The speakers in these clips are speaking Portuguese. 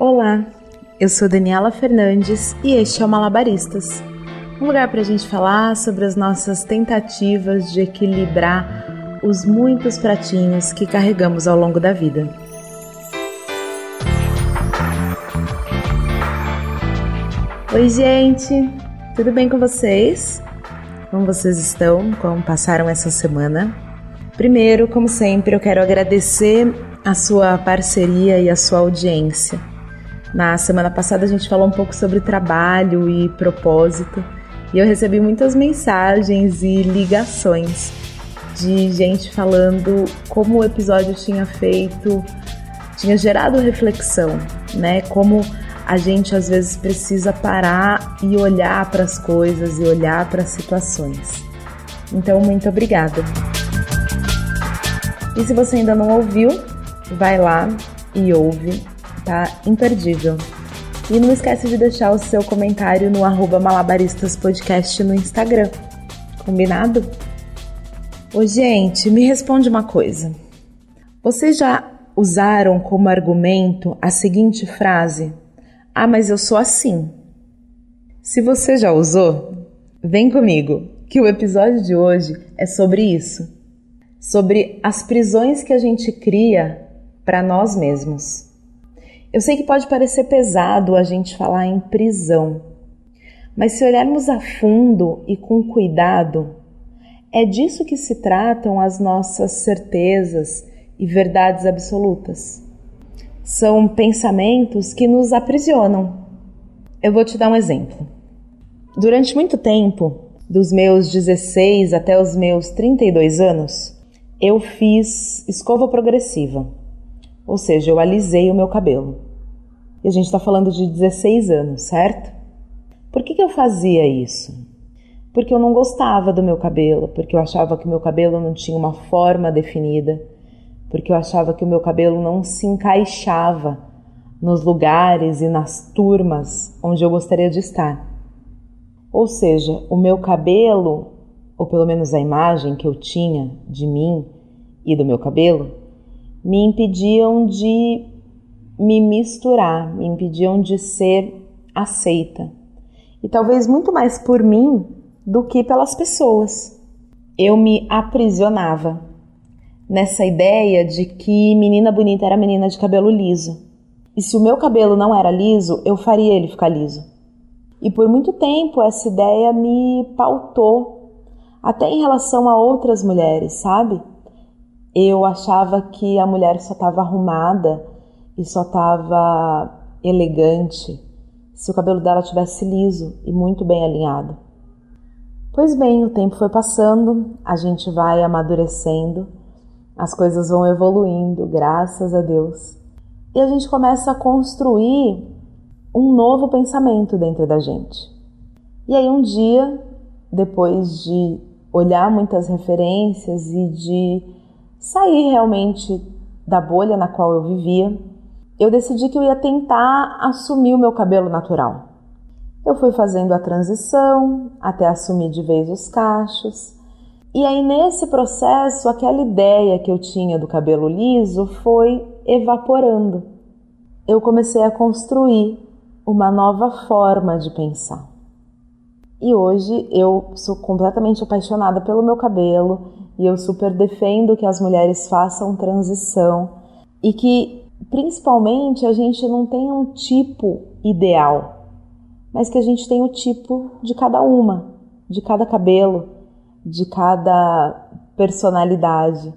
Olá, eu sou Daniela Fernandes e este é o Malabaristas um lugar para a gente falar sobre as nossas tentativas de equilibrar os muitos pratinhos que carregamos ao longo da vida. Oi, gente, tudo bem com vocês? Como vocês estão? Como passaram essa semana? Primeiro, como sempre, eu quero agradecer a sua parceria e a sua audiência. Na semana passada a gente falou um pouco sobre trabalho e propósito e eu recebi muitas mensagens e ligações de gente falando como o episódio tinha feito, tinha gerado reflexão, né? Como a gente às vezes precisa parar e olhar para as coisas e olhar para as situações. Então, muito obrigada. E se você ainda não ouviu, vai lá e ouve, tá imperdível. E não esquece de deixar o seu comentário no arroba malabaristaspodcast no Instagram. Combinado? Ô, gente, me responde uma coisa. Vocês já usaram como argumento a seguinte frase: Ah, mas eu sou assim. Se você já usou, vem comigo, que o episódio de hoje é sobre isso. Sobre as prisões que a gente cria para nós mesmos. Eu sei que pode parecer pesado a gente falar em prisão, mas se olharmos a fundo e com cuidado, é disso que se tratam as nossas certezas e verdades absolutas. São pensamentos que nos aprisionam. Eu vou te dar um exemplo. Durante muito tempo, dos meus 16 até os meus 32 anos, eu fiz escova progressiva ou seja, eu alisei o meu cabelo. E a gente está falando de 16 anos, certo? Por que, que eu fazia isso? Porque eu não gostava do meu cabelo, porque eu achava que o meu cabelo não tinha uma forma definida, porque eu achava que o meu cabelo não se encaixava nos lugares e nas turmas onde eu gostaria de estar. Ou seja, o meu cabelo, ou pelo menos a imagem que eu tinha de mim e do meu cabelo, me impediam de me misturar, me impediam de ser aceita. E talvez muito mais por mim do que pelas pessoas. Eu me aprisionava nessa ideia de que menina bonita era menina de cabelo liso. E se o meu cabelo não era liso, eu faria ele ficar liso. E por muito tempo essa ideia me pautou, até em relação a outras mulheres, sabe? Eu achava que a mulher só estava arrumada e só estava elegante se o cabelo dela tivesse liso e muito bem alinhado. Pois bem, o tempo foi passando, a gente vai amadurecendo, as coisas vão evoluindo, graças a Deus. E a gente começa a construir um novo pensamento dentro da gente. E aí um dia, depois de olhar muitas referências e de sair realmente da bolha na qual eu vivia, eu decidi que eu ia tentar assumir o meu cabelo natural. Eu fui fazendo a transição até assumir de vez os cachos. E aí, nesse processo, aquela ideia que eu tinha do cabelo liso foi evaporando. Eu comecei a construir uma nova forma de pensar. E hoje eu sou completamente apaixonada pelo meu cabelo e eu super defendo que as mulheres façam transição e que principalmente a gente não tenha um tipo ideal, mas que a gente tenha o tipo de cada uma, de cada cabelo, de cada personalidade,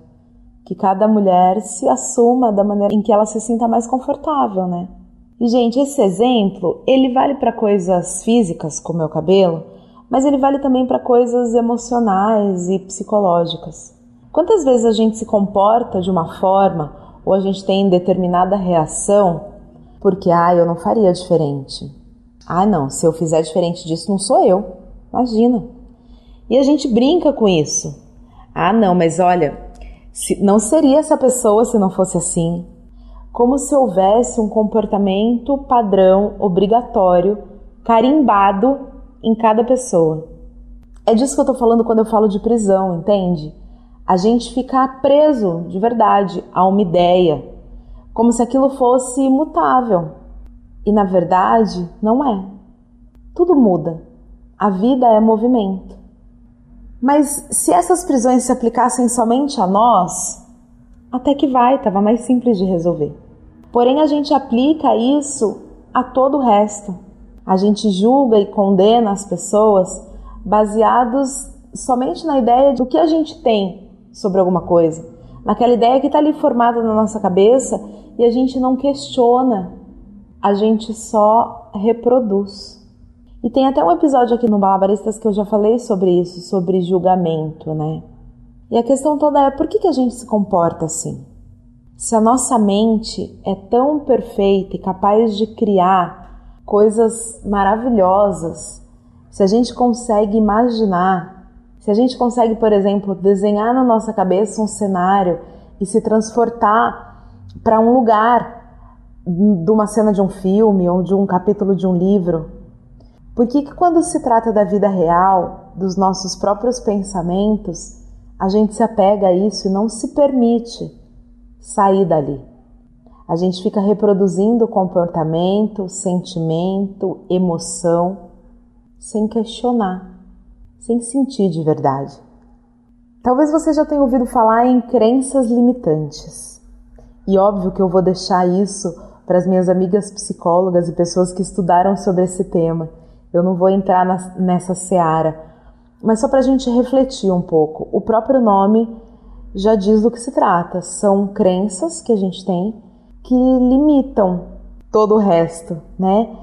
que cada mulher se assuma da maneira em que ela se sinta mais confortável, né? E gente, esse exemplo, ele vale para coisas físicas, como é o cabelo, mas ele vale também para coisas emocionais e psicológicas. Quantas vezes a gente se comporta de uma forma ou a gente tem determinada reação porque, ah, eu não faria diferente. Ah, não, se eu fizer diferente disso, não sou eu. Imagina. E a gente brinca com isso. Ah, não, mas olha, se, não seria essa pessoa se não fosse assim. Como se houvesse um comportamento padrão obrigatório, carimbado em cada pessoa. É disso que eu tô falando quando eu falo de prisão, entende? A gente ficar preso de verdade a uma ideia, como se aquilo fosse imutável. E na verdade, não é. Tudo muda. A vida é movimento. Mas se essas prisões se aplicassem somente a nós, até que vai, estava mais simples de resolver. Porém, a gente aplica isso a todo o resto. A gente julga e condena as pessoas baseados somente na ideia do que a gente tem sobre alguma coisa, naquela ideia que está ali formada na nossa cabeça e a gente não questiona, a gente só reproduz. E tem até um episódio aqui no Balabaristas que eu já falei sobre isso, sobre julgamento, né? E a questão toda é por que, que a gente se comporta assim? Se a nossa mente é tão perfeita e capaz de criar coisas maravilhosas, se a gente consegue imaginar, se a gente consegue, por exemplo, desenhar na nossa cabeça um cenário e se transportar para um lugar de uma cena de um filme ou de um capítulo de um livro, por que, que quando se trata da vida real, dos nossos próprios pensamentos, a gente se apega a isso e não se permite sair dali. A gente fica reproduzindo comportamento, sentimento, emoção, sem questionar, sem sentir de verdade. Talvez você já tenha ouvido falar em crenças limitantes. E óbvio que eu vou deixar isso para as minhas amigas psicólogas e pessoas que estudaram sobre esse tema. Eu não vou entrar nessa seara, mas só para a gente refletir um pouco. O próprio nome já diz do que se trata. São crenças que a gente tem que limitam todo o resto, né?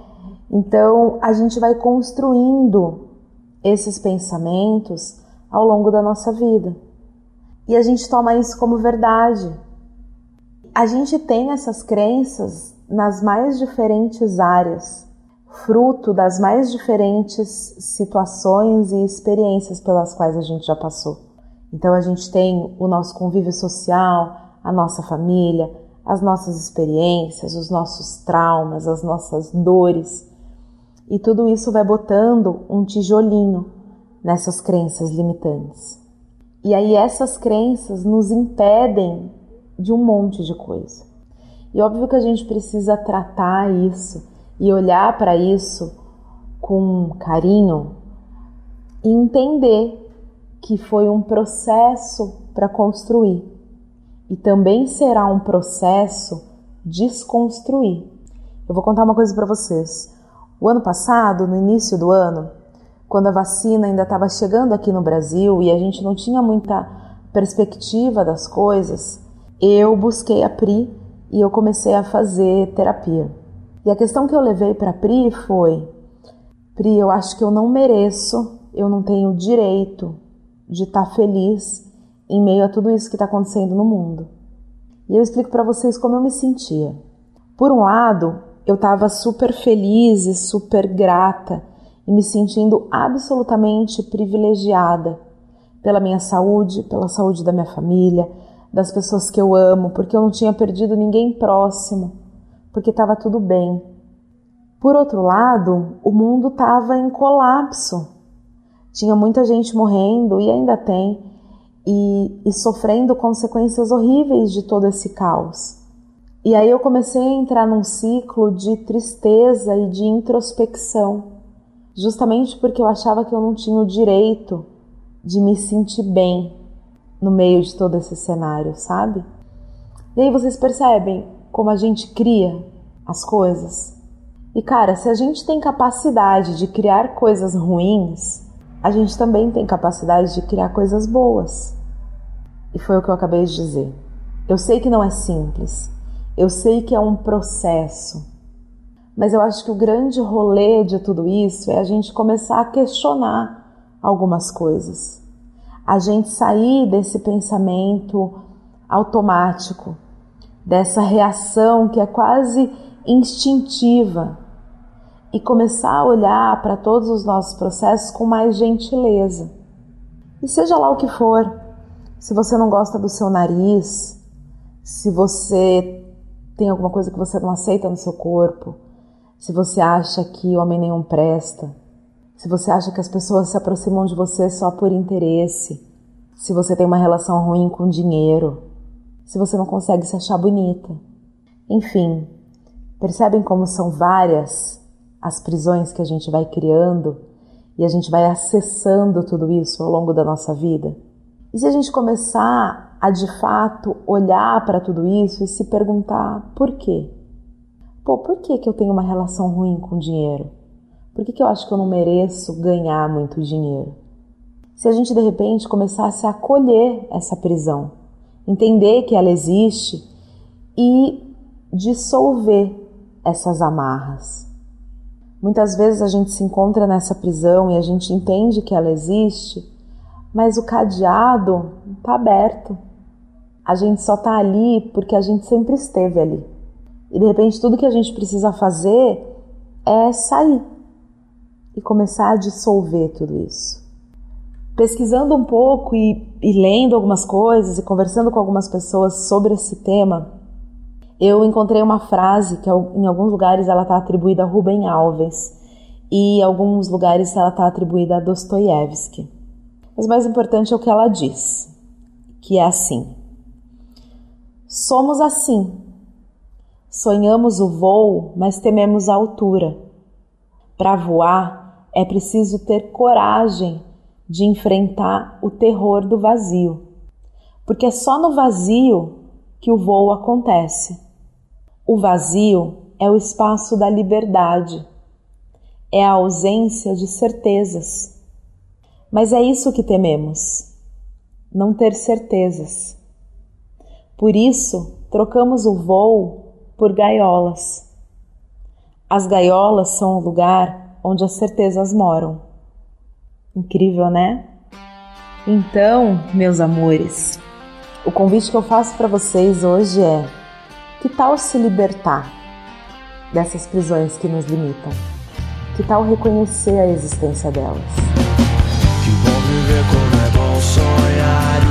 Então a gente vai construindo esses pensamentos ao longo da nossa vida. E a gente toma isso como verdade. A gente tem essas crenças nas mais diferentes áreas, fruto das mais diferentes situações e experiências pelas quais a gente já passou. Então a gente tem o nosso convívio social, a nossa família, as nossas experiências, os nossos traumas, as nossas dores. E tudo isso vai botando um tijolinho nessas crenças limitantes. E aí essas crenças nos impedem de um monte de coisa. E óbvio que a gente precisa tratar isso e olhar para isso com carinho e entender que foi um processo para construir e também será um processo desconstruir. Eu vou contar uma coisa para vocês. O ano passado, no início do ano, quando a vacina ainda estava chegando aqui no Brasil e a gente não tinha muita perspectiva das coisas, eu busquei a Pri e eu comecei a fazer terapia. E a questão que eu levei para Pri foi: Pri, eu acho que eu não mereço, eu não tenho direito de estar tá feliz em meio a tudo isso que está acontecendo no mundo. E eu explico para vocês como eu me sentia. Por um lado, eu estava super feliz e super grata e me sentindo absolutamente privilegiada pela minha saúde, pela saúde da minha família, das pessoas que eu amo, porque eu não tinha perdido ninguém próximo, porque estava tudo bem. Por outro lado, o mundo estava em colapso tinha muita gente morrendo e ainda tem, e, e sofrendo consequências horríveis de todo esse caos. E aí eu comecei a entrar num ciclo de tristeza e de introspecção, justamente porque eu achava que eu não tinha o direito de me sentir bem no meio de todo esse cenário, sabe? E aí vocês percebem como a gente cria as coisas? E cara, se a gente tem capacidade de criar coisas ruins, a gente também tem capacidade de criar coisas boas. E foi o que eu acabei de dizer. Eu sei que não é simples, eu sei que é um processo, mas eu acho que o grande rolê de tudo isso é a gente começar a questionar algumas coisas, a gente sair desse pensamento automático, dessa reação que é quase instintiva e começar a olhar para todos os nossos processos com mais gentileza. E seja lá o que for, se você não gosta do seu nariz, se você tem alguma coisa que você não aceita no seu corpo, se você acha que homem nenhum presta, se você acha que as pessoas se aproximam de você só por interesse, se você tem uma relação ruim com dinheiro, se você não consegue se achar bonita. Enfim, Percebem como são várias as prisões que a gente vai criando e a gente vai acessando tudo isso ao longo da nossa vida? E se a gente começar a de fato olhar para tudo isso e se perguntar por quê? Pô, por que, que eu tenho uma relação ruim com dinheiro? Por que, que eu acho que eu não mereço ganhar muito dinheiro? Se a gente de repente começasse a acolher essa prisão, entender que ela existe e dissolver essas amarras. Muitas vezes a gente se encontra nessa prisão e a gente entende que ela existe, mas o cadeado está aberto. A gente só está ali porque a gente sempre esteve ali. E de repente tudo que a gente precisa fazer é sair e começar a dissolver tudo isso. Pesquisando um pouco e, e lendo algumas coisas e conversando com algumas pessoas sobre esse tema, eu encontrei uma frase que em alguns lugares ela está atribuída a Rubem Alves e em alguns lugares ela está atribuída a Dostoiévski. Mas mais importante é o que ela diz, que é assim: Somos assim. Sonhamos o voo, mas tememos a altura. Para voar é preciso ter coragem de enfrentar o terror do vazio, porque é só no vazio que o voo acontece. O vazio é o espaço da liberdade, é a ausência de certezas. Mas é isso que tememos, não ter certezas. Por isso, trocamos o voo por gaiolas. As gaiolas são o lugar onde as certezas moram. Incrível, né? Então, meus amores, o convite que eu faço para vocês hoje é que tal se libertar dessas prisões que nos limitam? Que tal reconhecer a existência delas? Que bom viver como é bom sonhar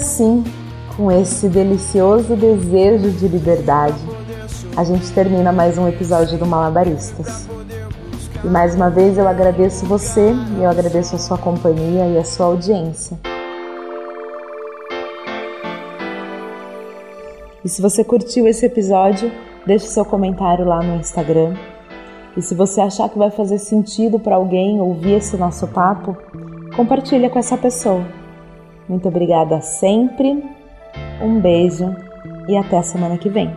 assim, com esse delicioso desejo de liberdade, a gente termina mais um episódio do Malabaristas. E mais uma vez eu agradeço você e eu agradeço a sua companhia e a sua audiência. E se você curtiu esse episódio, deixe seu comentário lá no Instagram. E se você achar que vai fazer sentido para alguém ouvir esse nosso papo, compartilha com essa pessoa. Muito obrigada sempre, um beijo e até a semana que vem.